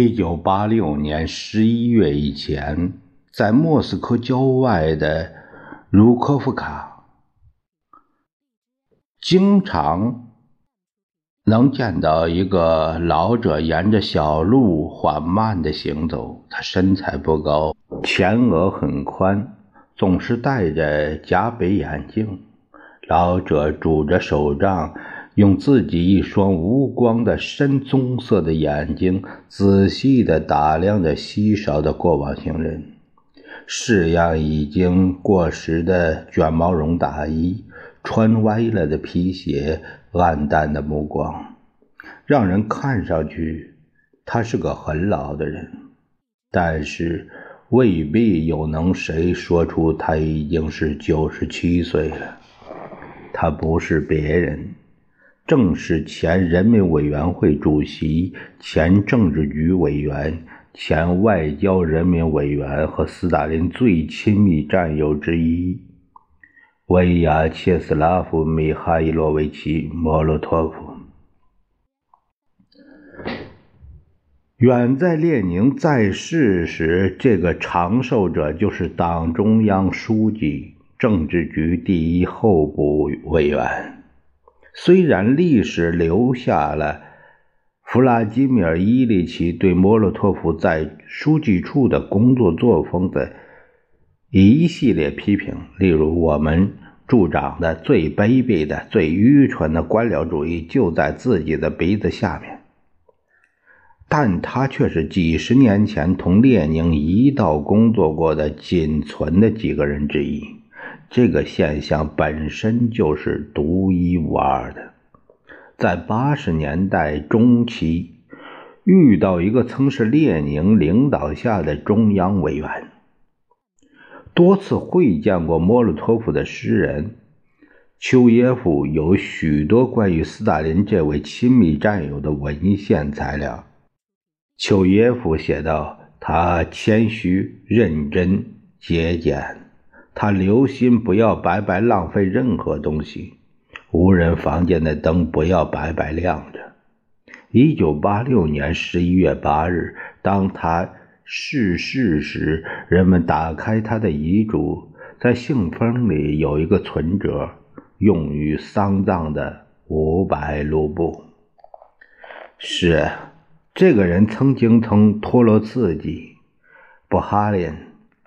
一九八六年十一月以前，在莫斯科郊外的茹科夫卡，经常能见到一个老者沿着小路缓慢地行走。他身材不高，前额很宽，总是戴着夹北眼镜。老者拄着手杖。用自己一双无光的深棕色的眼睛，仔细地打量着稀少的过往行人，式样已经过时的卷毛绒大衣，穿歪了的皮鞋，暗淡的目光，让人看上去他是个很老的人，但是未必有能谁说出他已经是九十七岁了。他不是别人。正是前人民委员会主席、前政治局委员、前外交人民委员和斯大林最亲密战友之一——维亚切斯拉夫·米哈伊洛维奇·莫洛托夫。远在列宁在世时，这个长寿者就是党中央书记、政治局第一候补委员。虽然历史留下了弗拉基米尔·伊里奇对莫洛托夫在书记处的工作作风的一系列批评，例如我们助长的最卑鄙的、最愚蠢的官僚主义就在自己的鼻子下面，但他却是几十年前同列宁一道工作过的仅存的几个人之一。这个现象本身就是独一无二的。在八十年代中期，遇到一个曾是列宁领导下的中央委员，多次会见过莫洛托夫的诗人丘耶夫，有许多关于斯大林这位亲密战友的文献材料。丘耶夫写道：“他谦虚、认真、节俭。”他留心不要白白浪费任何东西，无人房间的灯不要白白亮着。一九八六年十一月八日，当他逝世时，人们打开他的遗嘱，在信封里有一个存折，用于丧葬的五百卢布。是，这个人曾经同托洛茨基、布哈林、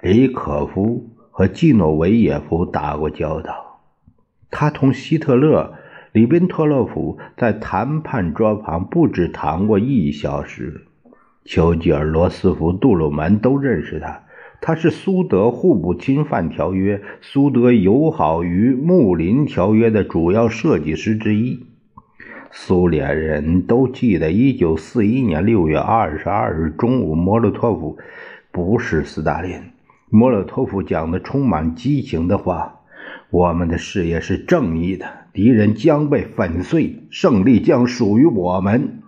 李可夫。和季诺维耶夫打过交道，他同希特勒、里宾托洛夫在谈判桌旁不止谈过一小时。丘吉尔、罗斯福、杜鲁门都认识他，他是苏德互不侵犯条约、苏德友好与睦邻条约的主要设计师之一。苏联人都记得1941年6月22日中午，莫洛托夫不是斯大林。莫洛托夫讲的充满激情的话：“我们的事业是正义的，敌人将被粉碎，胜利将属于我们。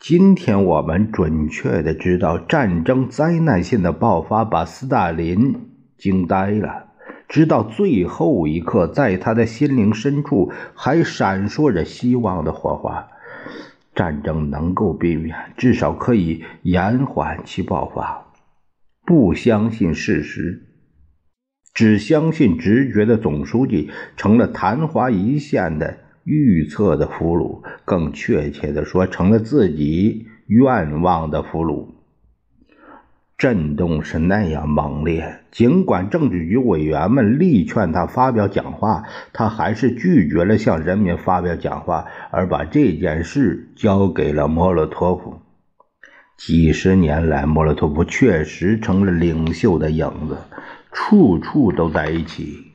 今天我们准确的知道，战争灾难性的爆发把斯大林惊呆了。直到最后一刻，在他的心灵深处还闪烁着希望的火花。战争能够避免，至少可以延缓其爆发。”不相信事实，只相信直觉的总书记成了昙花一现的预测的俘虏，更确切的说，成了自己愿望的俘虏。震动是那样猛烈，尽管政治局委员们力劝他发表讲话，他还是拒绝了向人民发表讲话，而把这件事交给了莫洛托夫。几十年来，莫洛托夫确实成了领袖的影子，处处都在一起，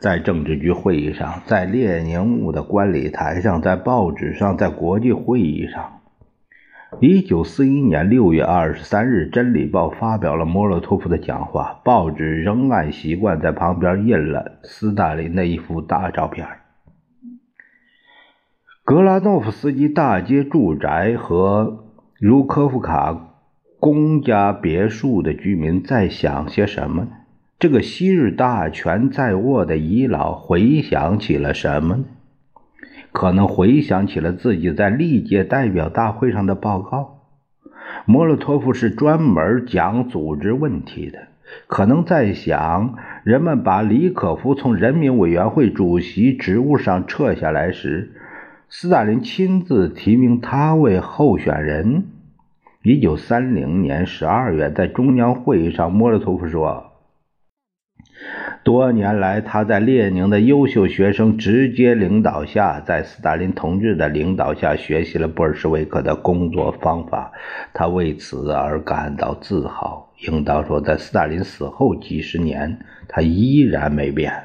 在政治局会议上，在列宁墓的观礼台上，在报纸上，在国际会议上。一九四一年六月二十三日，《真理报》发表了莫洛托夫的讲话，报纸仍按习惯在旁边印了斯大林的一幅大照片。格拉诺夫斯基大街住宅和茹科夫卡公家别墅的居民在想些什么呢？这个昔日大权在握的遗老回想起了什么呢？可能回想起了自己在历届代表大会上的报告。莫洛托夫是专门讲组织问题的，可能在想人们把李可夫从人民委员会主席职务上撤下来时，斯大林亲自提名他为候选人。一九三零年十二月，在中央会议上，莫洛托夫说。多年来，他在列宁的优秀学生直接领导下，在斯大林同志的领导下学习了布尔什维克的工作方法。他为此而感到自豪。应当说，在斯大林死后几十年，他依然没变。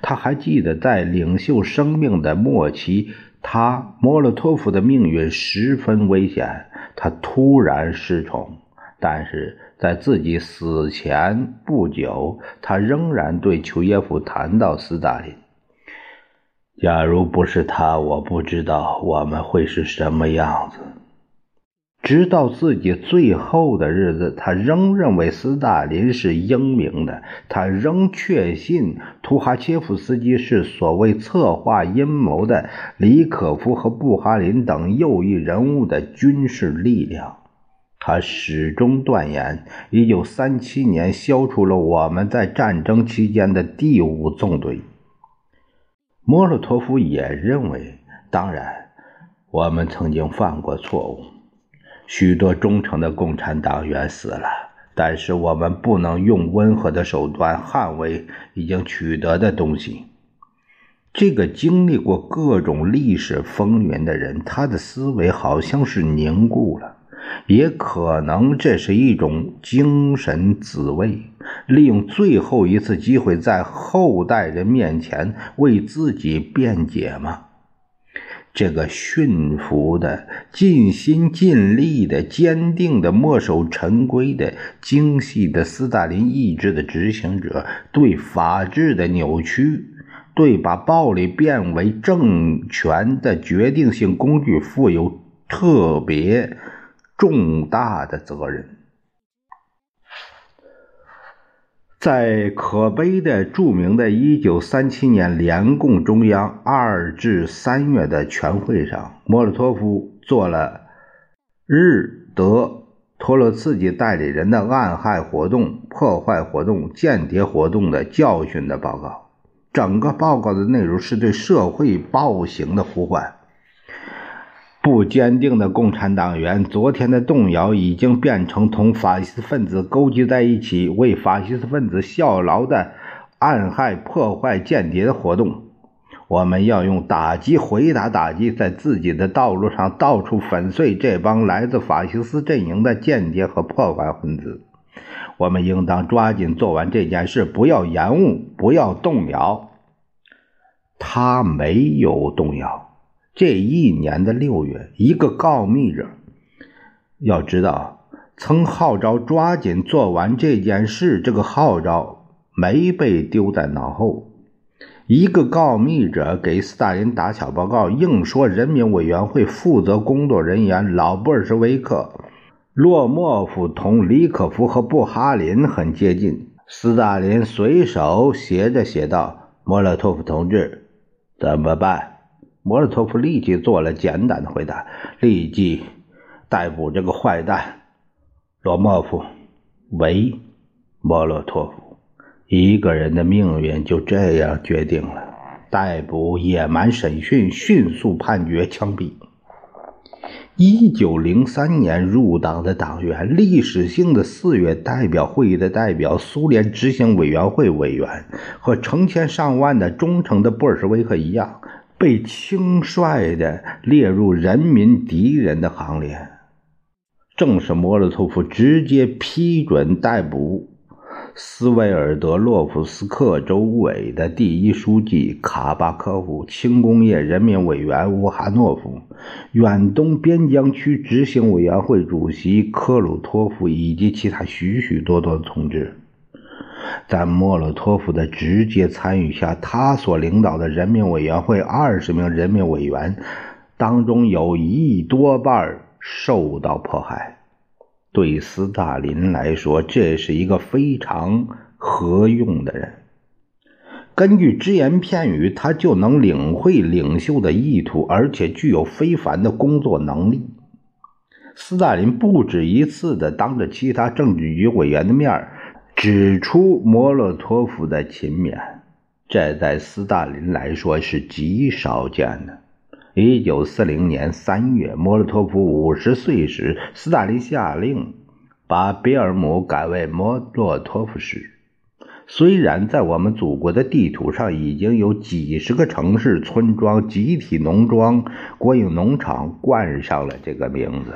他还记得，在领袖生命的末期，他莫洛托夫的命运十分危险，他突然失宠。但是在自己死前不久，他仍然对丘耶夫谈到斯大林。假如不是他，我不知道我们会是什么样子。直到自己最后的日子，他仍认为斯大林是英明的，他仍确信图哈切夫斯基是所谓策划阴谋的李可夫和布哈林等右翼人物的军事力量。他始终断言，一九三七年消除了我们在战争期间的第五纵队。莫洛托夫也认为，当然，我们曾经犯过错误，许多忠诚的共产党员死了，但是我们不能用温和的手段捍卫已经取得的东西。这个经历过各种历史风云的人，他的思维好像是凝固了。也可能这是一种精神自卫，利用最后一次机会在后代人面前为自己辩解吗？这个驯服的、尽心尽力的、坚定的、墨守成规的、精细的斯大林意志的执行者，对法治的扭曲，对把暴力变为政权的决定性工具，负有特别。重大的责任，在可悲的、著名的1937年联共中央二至三月的全会上，莫洛托夫做了日德托洛茨基代理人的暗害活动、破坏活动、间谍活动的教训的报告。整个报告的内容是对社会暴行的呼唤。不坚定的共产党员，昨天的动摇已经变成同法西斯分子勾结在一起，为法西斯分子效劳的暗害、破坏、间谍的活动。我们要用打击回答打击，在自己的道路上到处粉碎这帮来自法西斯阵营的间谍和破坏分子。我们应当抓紧做完这件事，不要延误，不要动摇。他没有动摇。这一年的六月，一个告密者，要知道，曾号召抓紧做完这件事，这个号召没被丢在脑后。一个告密者给斯大林打小报告，硬说人民委员会负责工作人员老布尔什维克洛莫夫同李可夫和布哈林很接近。斯大林随手写着写道：“莫洛托夫同志，怎么办？”莫洛托夫立即做了简短的回答：“立即逮捕这个坏蛋罗莫夫。”喂，莫洛托夫，一个人的命运就这样决定了。逮捕、野蛮审讯、迅速判决、枪毙。一九零三年入党的党员，历史性的四月代表会议的代表，苏联执行委员会委员，和成千上万的忠诚的布尔什维克一样。被轻率地列入人民敌人的行列，正是莫洛托夫直接批准逮捕斯维尔德洛夫斯克州委的第一书记卡巴科夫、轻工业人民委员乌哈诺夫、远东边疆区执行委员会主席科鲁托夫以及其他许许多多的同志。在莫洛托夫的直接参与下，他所领导的人民委员会二十名人民委员当中有一多半受到迫害。对斯大林来说，这是一个非常合用的人。根据只言片语，他就能领会领袖的意图，而且具有非凡的工作能力。斯大林不止一次的当着其他政治局委员的面指出莫洛托夫的勤勉，这在斯大林来说是极少见的。一九四零年三月，莫洛托夫五十岁时，斯大林下令把比尔姆改为莫洛托夫市。虽然在我们祖国的地图上已经有几十个城市、村庄、集体农庄、国有农场冠上了这个名字。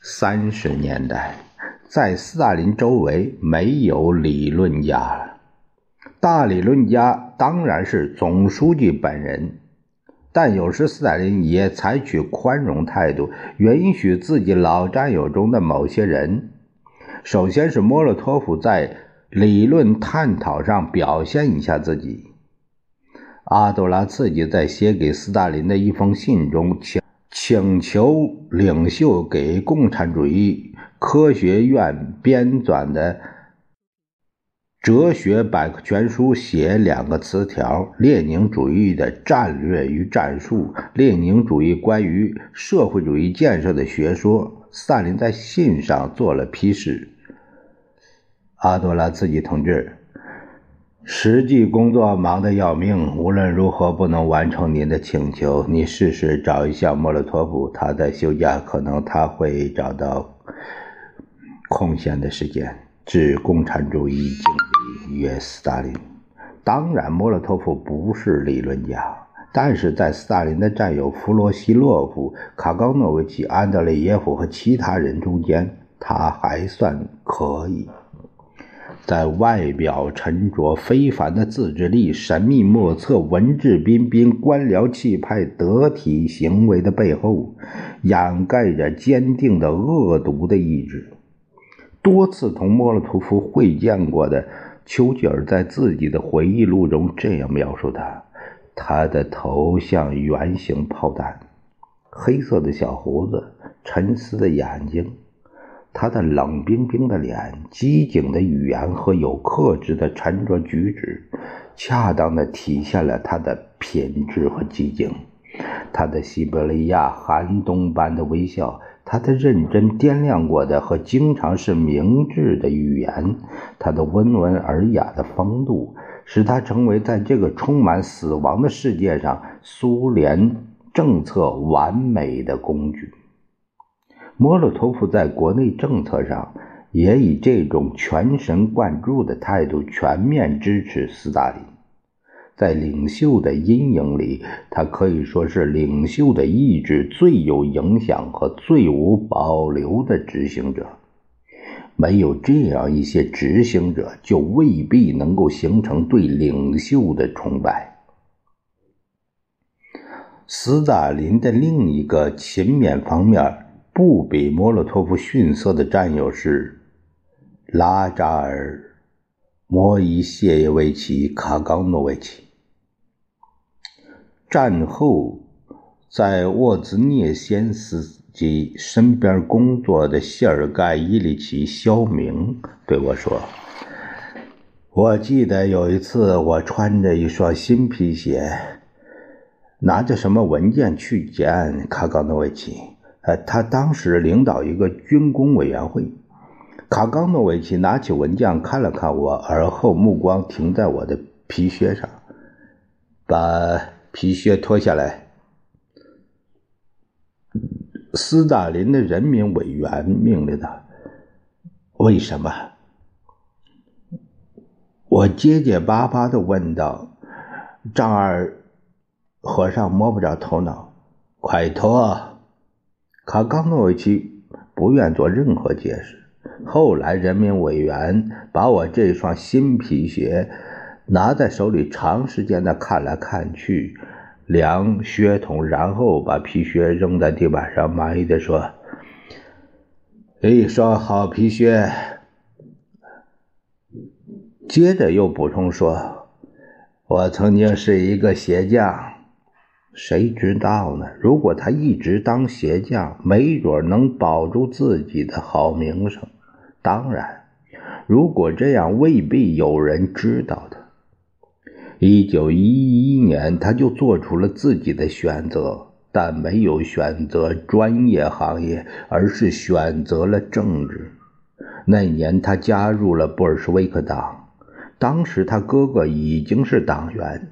三十年代，在斯大林周围没有理论家了，大理论家当然是总书记本人。但有时斯大林也采取宽容态度，允许自己老战友中的某些人，首先是莫洛托夫，在理论探讨上表现一下自己。阿多拉自己在写给斯大林的一封信中，请请求领袖给共产主义科学院编纂的。哲学百科全书写两个词条：列宁主义的战略与战术，列宁主义关于社会主义建设的学说。斯大林在信上做了批示：阿多拉茨基同志，实际工作忙得要命，无论如何不能完成您的请求。你试试找一下莫洛托夫，他在休假，可能他会找到空闲的时间。致共产主义敬礼，约斯大林。当然，莫洛托夫不是理论家，但是在斯大林的战友弗罗西洛夫、卡冈诺维奇、安德烈耶夫和其他人中间，他还算可以。在外表沉着、非凡的自制力、神秘莫测、文质彬彬、官僚气派、得体行为的背后，掩盖着坚定的恶毒的意志。多次同莫洛托夫会见过的丘吉尔在自己的回忆录中这样描述他：他的头像圆形炮弹，黑色的小胡子，沉思的眼睛，他的冷冰冰的脸，机警的语言和有克制的沉着举止，恰当的体现了他的品质和机警。他的西伯利亚寒冬般的微笑。他的认真掂量过的和经常是明智的语言，他的温文尔雅的风度，使他成为在这个充满死亡的世界上苏联政策完美的工具。莫洛托夫在国内政策上也以这种全神贯注的态度全面支持斯大林。在领袖的阴影里，他可以说是领袖的意志最有影响和最无保留的执行者。没有这样一些执行者，就未必能够形成对领袖的崇拜。斯大林的另一个勤勉方面，不比莫洛托夫逊色的战友是拉扎尔·莫伊谢耶维奇·卡冈诺维奇。战后，在沃兹涅先斯基身边工作的谢尔盖·伊里奇·肖明对我说：“我记得有一次，我穿着一双新皮鞋，拿着什么文件去见卡冈诺维奇。他当时领导一个军工委员会。卡冈诺维奇拿起文件看了看我，而后目光停在我的皮靴上，把。”皮靴脱下来。斯大林的人民委员命令他：“为什么？”我结结巴巴的问道。丈二和尚摸不着头脑：“快脱！”卡冈诺维奇不愿做任何解释。后来人民委员把我这双新皮鞋拿在手里，长时间的看来看去，量靴筒，然后把皮靴扔在地板上，满意的说：“一双好皮靴。”接着又补充说：“我曾经是一个鞋匠。”谁知道呢？如果他一直当鞋匠，没准能保住自己的好名声。当然，如果这样，未必有人知道的。一九一一年，他就做出了自己的选择，但没有选择专业行业，而是选择了政治。那年，他加入了布尔什维克党，当时他哥哥已经是党员。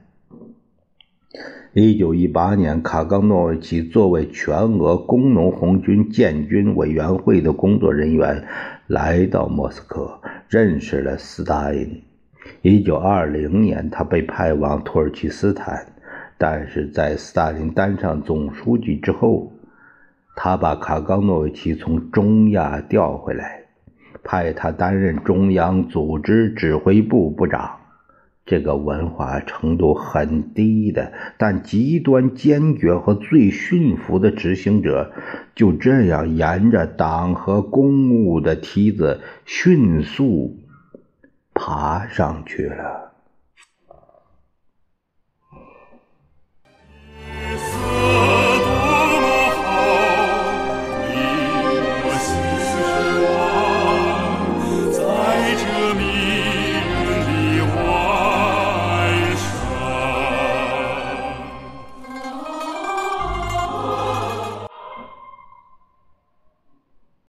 一九一八年，卡冈诺维奇作为全俄工农红军建军委员会的工作人员，来到莫斯科，认识了斯大林。一九二零年，他被派往土耳其斯坦，但是在斯大林当上总书记之后，他把卡冈诺维奇从中亚调回来，派他担任中央组织指挥部部长。这个文化程度很低的，但极端坚决和最驯服的执行者，就这样沿着党和公务的梯子迅速爬上去了。